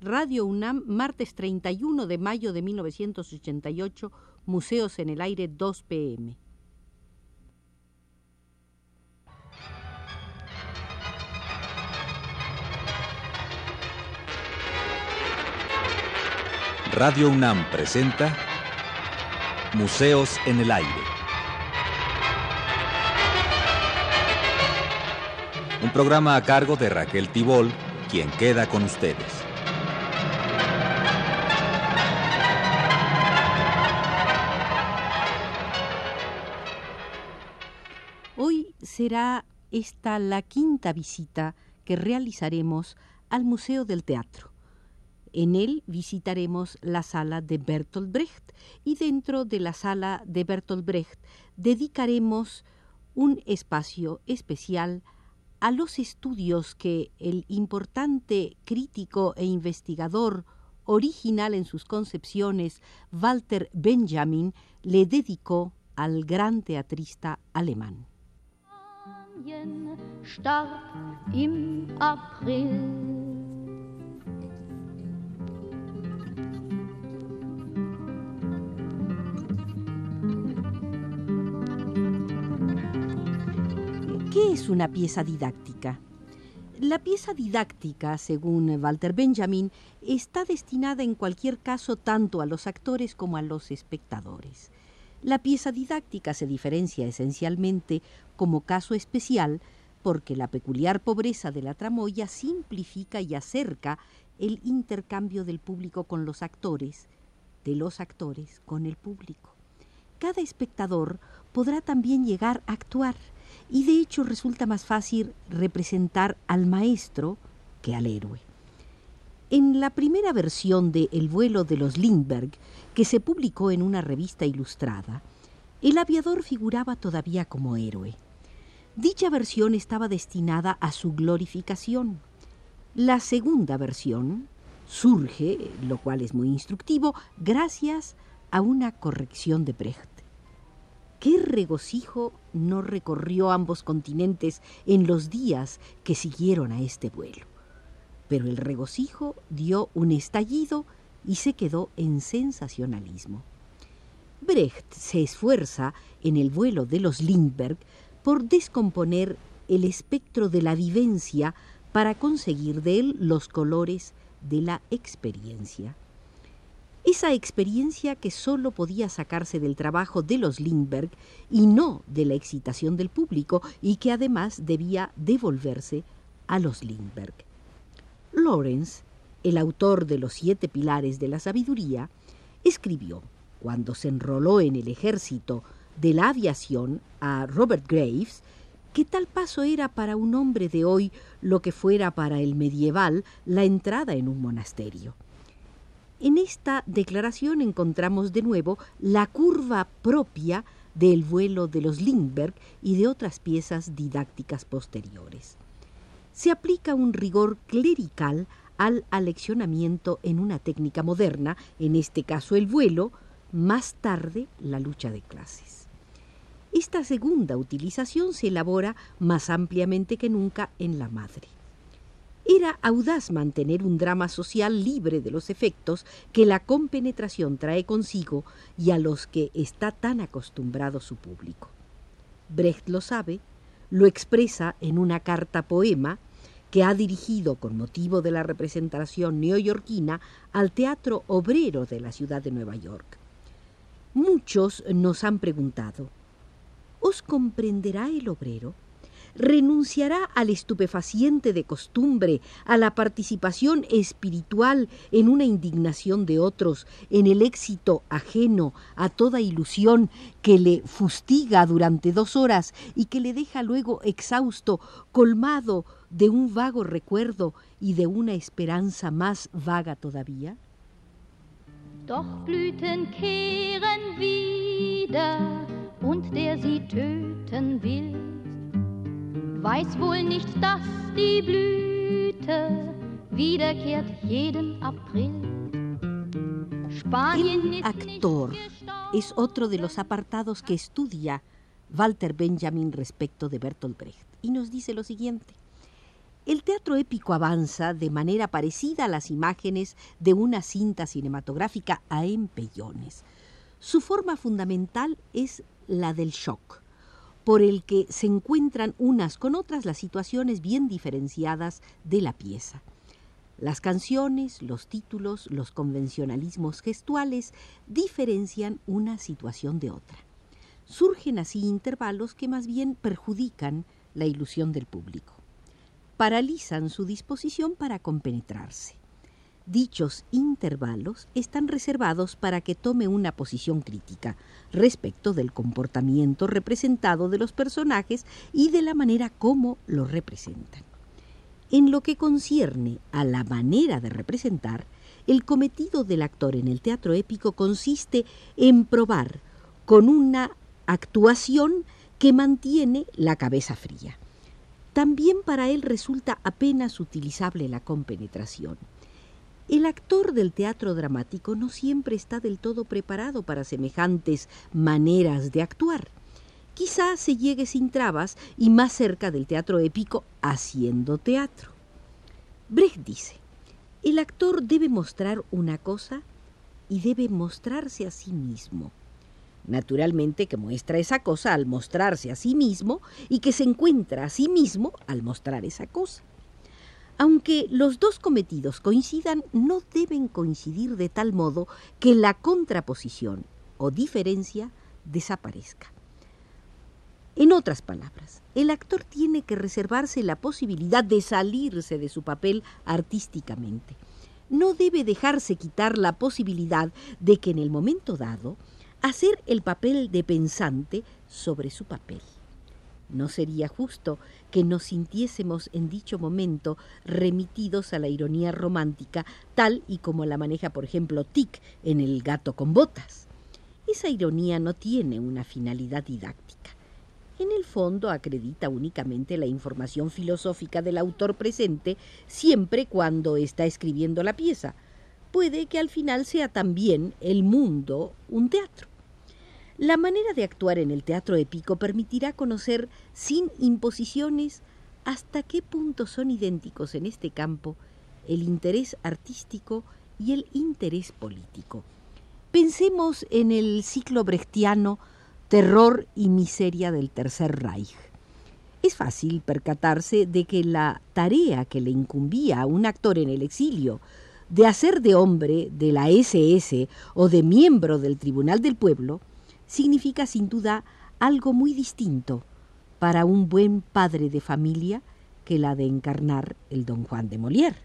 Radio UNAM, martes 31 de mayo de 1988, Museos en el Aire, 2 pm. Radio UNAM presenta Museos en el Aire. Un programa a cargo de Raquel Tibol, quien queda con ustedes. Será esta la quinta visita que realizaremos al Museo del Teatro. En él visitaremos la sala de Bertolt Brecht y dentro de la sala de Bertolt Brecht dedicaremos un espacio especial a los estudios que el importante crítico e investigador original en sus concepciones Walter Benjamin le dedicó al gran teatrista alemán. ¿Qué es una pieza didáctica? La pieza didáctica, según Walter Benjamin, está destinada en cualquier caso tanto a los actores como a los espectadores. La pieza didáctica se diferencia esencialmente como caso especial porque la peculiar pobreza de la tramoya simplifica y acerca el intercambio del público con los actores, de los actores con el público. Cada espectador podrá también llegar a actuar y de hecho resulta más fácil representar al maestro que al héroe. En la primera versión de El vuelo de los Lindbergh, que se publicó en una revista ilustrada, el aviador figuraba todavía como héroe. Dicha versión estaba destinada a su glorificación. La segunda versión surge, lo cual es muy instructivo, gracias a una corrección de Brecht. ¿Qué regocijo no recorrió ambos continentes en los días que siguieron a este vuelo? Pero el regocijo dio un estallido y se quedó en sensacionalismo. Brecht se esfuerza en el vuelo de los Lindbergh por descomponer el espectro de la vivencia para conseguir de él los colores de la experiencia. Esa experiencia que sólo podía sacarse del trabajo de los Lindbergh y no de la excitación del público y que además debía devolverse a los Lindbergh. Lawrence, el autor de los siete pilares de la sabiduría, escribió, cuando se enroló en el ejército de la aviación a Robert Graves, que tal paso era para un hombre de hoy lo que fuera para el medieval la entrada en un monasterio. En esta declaración encontramos de nuevo la curva propia del vuelo de los Lindbergh y de otras piezas didácticas posteriores. Se aplica un rigor clerical al aleccionamiento en una técnica moderna, en este caso el vuelo, más tarde la lucha de clases. Esta segunda utilización se elabora más ampliamente que nunca en la madre. Era audaz mantener un drama social libre de los efectos que la compenetración trae consigo y a los que está tan acostumbrado su público. Brecht lo sabe, lo expresa en una carta poema que ha dirigido con motivo de la representación neoyorquina al Teatro Obrero de la ciudad de Nueva York. Muchos nos han preguntado, ¿os comprenderá el obrero? ¿Renunciará al estupefaciente de costumbre, a la participación espiritual en una indignación de otros, en el éxito ajeno a toda ilusión que le fustiga durante dos horas y que le deja luego exhausto, colmado de un vago recuerdo y de una esperanza más vaga todavía? Doch Blüten kehren wieder und der sie töten will, weiß wohl nicht, dass die Blüte wiederkehrt jeden April. El actor es otro de los apartados que estudia Walter Benjamin respecto de Bertolt Brecht y nos dice lo siguiente. El teatro épico avanza de manera parecida a las imágenes de una cinta cinematográfica a empellones. Su forma fundamental es la del shock, por el que se encuentran unas con otras las situaciones bien diferenciadas de la pieza. Las canciones, los títulos, los convencionalismos gestuales diferencian una situación de otra. Surgen así intervalos que más bien perjudican la ilusión del público. Paralizan su disposición para compenetrarse. Dichos intervalos están reservados para que tome una posición crítica respecto del comportamiento representado de los personajes y de la manera como lo representan. En lo que concierne a la manera de representar, el cometido del actor en el teatro épico consiste en probar con una actuación que mantiene la cabeza fría. También para él resulta apenas utilizable la compenetración. El actor del teatro dramático no siempre está del todo preparado para semejantes maneras de actuar. Quizá se llegue sin trabas y más cerca del teatro épico haciendo teatro. Brecht dice, el actor debe mostrar una cosa y debe mostrarse a sí mismo. Naturalmente que muestra esa cosa al mostrarse a sí mismo y que se encuentra a sí mismo al mostrar esa cosa. Aunque los dos cometidos coincidan, no deben coincidir de tal modo que la contraposición o diferencia desaparezca. En otras palabras, el actor tiene que reservarse la posibilidad de salirse de su papel artísticamente. No debe dejarse quitar la posibilidad de que en el momento dado hacer el papel de pensante sobre su papel. No sería justo que nos sintiésemos en dicho momento remitidos a la ironía romántica, tal y como la maneja, por ejemplo, Tic en El gato con botas. Esa ironía no tiene una finalidad didáctica en el fondo acredita únicamente la información filosófica del autor presente siempre cuando está escribiendo la pieza. Puede que al final sea también el mundo un teatro. La manera de actuar en el teatro épico permitirá conocer sin imposiciones hasta qué punto son idénticos en este campo el interés artístico y el interés político. Pensemos en el ciclo brechtiano terror y miseria del Tercer Reich. Es fácil percatarse de que la tarea que le incumbía a un actor en el exilio de hacer de hombre de la SS o de miembro del Tribunal del Pueblo significa sin duda algo muy distinto para un buen padre de familia que la de encarnar el don Juan de Molière.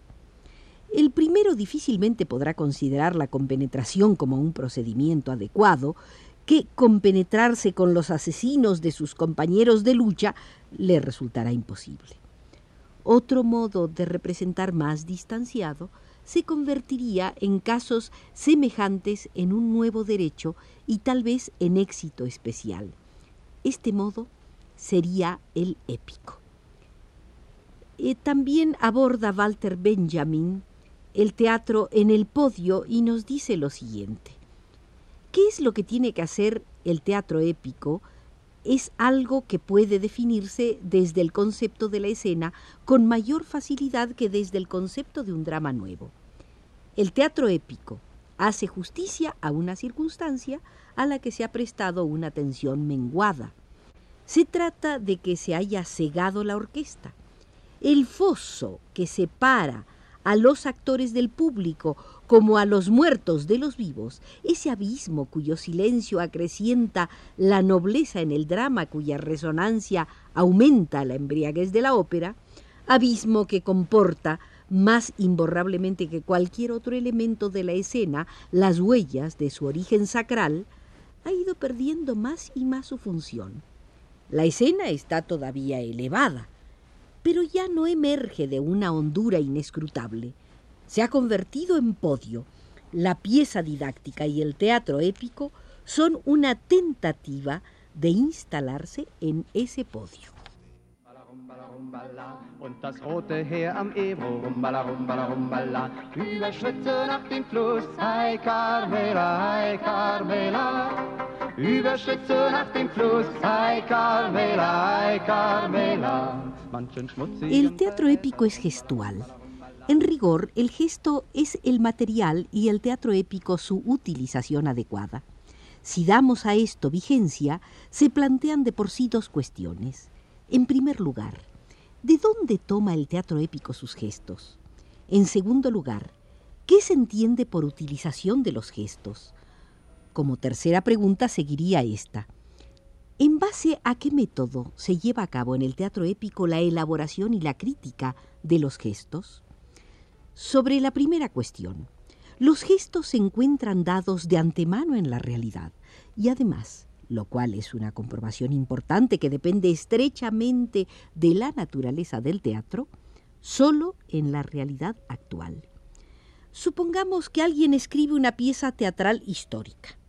El primero difícilmente podrá considerar la compenetración como un procedimiento adecuado que compenetrarse con los asesinos de sus compañeros de lucha le resultará imposible. Otro modo de representar más distanciado se convertiría en casos semejantes en un nuevo derecho y tal vez en éxito especial. Este modo sería el épico. Eh, también aborda Walter Benjamin el teatro en el podio y nos dice lo siguiente. ¿Qué es lo que tiene que hacer el teatro épico? Es algo que puede definirse desde el concepto de la escena con mayor facilidad que desde el concepto de un drama nuevo. El teatro épico hace justicia a una circunstancia a la que se ha prestado una atención menguada. Se trata de que se haya cegado la orquesta. El foso que separa a los actores del público como a los muertos de los vivos, ese abismo cuyo silencio acrecienta la nobleza en el drama, cuya resonancia aumenta la embriaguez de la ópera, abismo que comporta más imborrablemente que cualquier otro elemento de la escena las huellas de su origen sacral, ha ido perdiendo más y más su función. La escena está todavía elevada, pero ya no emerge de una hondura inescrutable se ha convertido en podio. La pieza didáctica y el teatro épico son una tentativa de instalarse en ese podio. Und das rote Heer am Ebro, rumbala, rumbala, rumbala, Überschritte nach dem Fluss, hi Carmela, hi Carmela. Überschritte nach dem Fluss, hi Carmela, hi Carmela. El teatro épico es gestual. En rigor, el gesto es el material y el teatro épico su utilización adecuada. Si damos a esto vigencia, se plantean de por sí dos cuestiones. En primer lugar, ¿de dónde toma el teatro épico sus gestos? En segundo lugar, ¿qué se entiende por utilización de los gestos? Como tercera pregunta seguiría esta. ¿En base a qué método se lleva a cabo en el teatro épico la elaboración y la crítica de los gestos? Sobre la primera cuestión, los gestos se encuentran dados de antemano en la realidad y además, lo cual es una comprobación importante que depende estrechamente de la naturaleza del teatro, solo en la realidad actual. Supongamos que alguien escribe una pieza teatral histórica.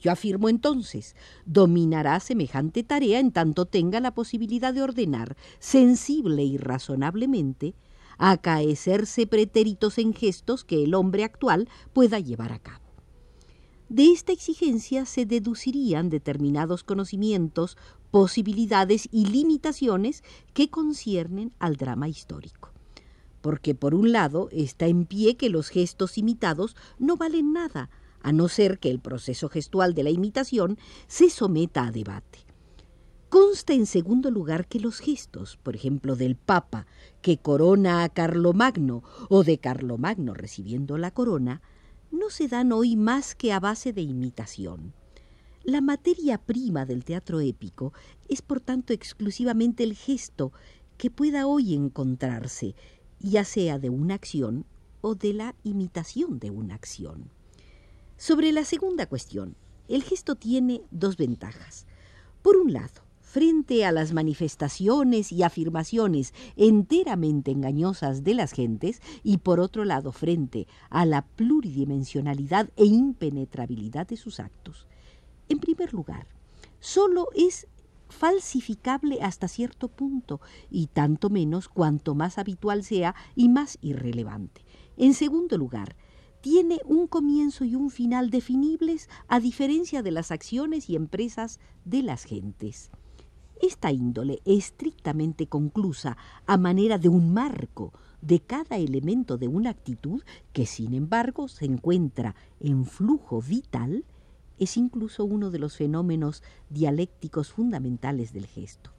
Yo afirmo entonces, dominará semejante tarea en tanto tenga la posibilidad de ordenar sensible y razonablemente acaecerse pretéritos en gestos que el hombre actual pueda llevar a cabo. De esta exigencia se deducirían determinados conocimientos, posibilidades y limitaciones que conciernen al drama histórico. Porque por un lado está en pie que los gestos imitados no valen nada, a no ser que el proceso gestual de la imitación se someta a debate. Consta en segundo lugar que los gestos, por ejemplo, del Papa que corona a Carlomagno o de Carlomagno recibiendo la corona, no se dan hoy más que a base de imitación. La materia prima del teatro épico es por tanto exclusivamente el gesto que pueda hoy encontrarse, ya sea de una acción o de la imitación de una acción. Sobre la segunda cuestión, el gesto tiene dos ventajas. Por un lado, frente a las manifestaciones y afirmaciones enteramente engañosas de las gentes y por otro lado frente a la pluridimensionalidad e impenetrabilidad de sus actos. En primer lugar, solo es falsificable hasta cierto punto y tanto menos cuanto más habitual sea y más irrelevante. En segundo lugar, tiene un comienzo y un final definibles a diferencia de las acciones y empresas de las gentes. Esta índole estrictamente conclusa a manera de un marco de cada elemento de una actitud que sin embargo se encuentra en flujo vital, es incluso uno de los fenómenos dialécticos fundamentales del gesto.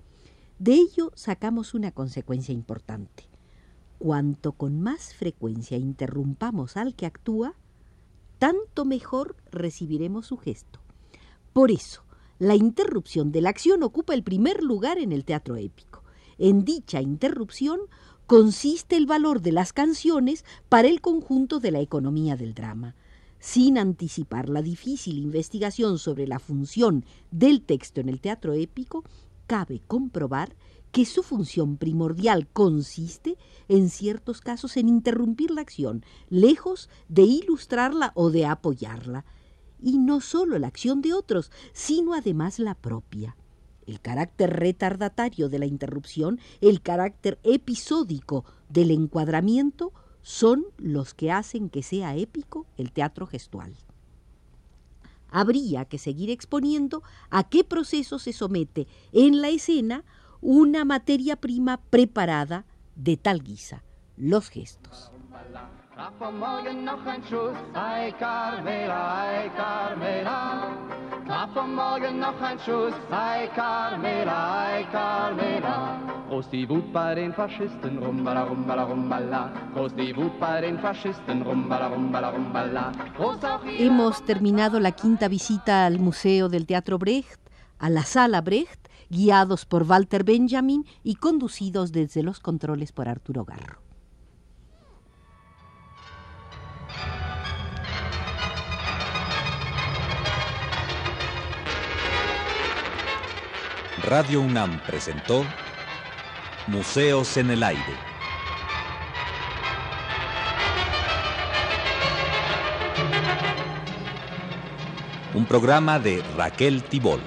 De ello sacamos una consecuencia importante. Cuanto con más frecuencia interrumpamos al que actúa, tanto mejor recibiremos su gesto. Por eso, la interrupción de la acción ocupa el primer lugar en el teatro épico. En dicha interrupción consiste el valor de las canciones para el conjunto de la economía del drama. Sin anticipar la difícil investigación sobre la función del texto en el teatro épico, cabe comprobar que su función primordial consiste, en ciertos casos, en interrumpir la acción, lejos de ilustrarla o de apoyarla y no solo la acción de otros, sino además la propia. El carácter retardatario de la interrupción, el carácter episódico del encuadramiento, son los que hacen que sea épico el teatro gestual. Habría que seguir exponiendo a qué proceso se somete en la escena una materia prima preparada de tal guisa, los gestos. Hemos terminado la quinta visita al Museo del Teatro Brecht, a la Sala Brecht, guiados por Walter Benjamin y conducidos desde los controles por Arturo Garro. Radio UNAM presentó Museos en el Aire. Un programa de Raquel Tibol.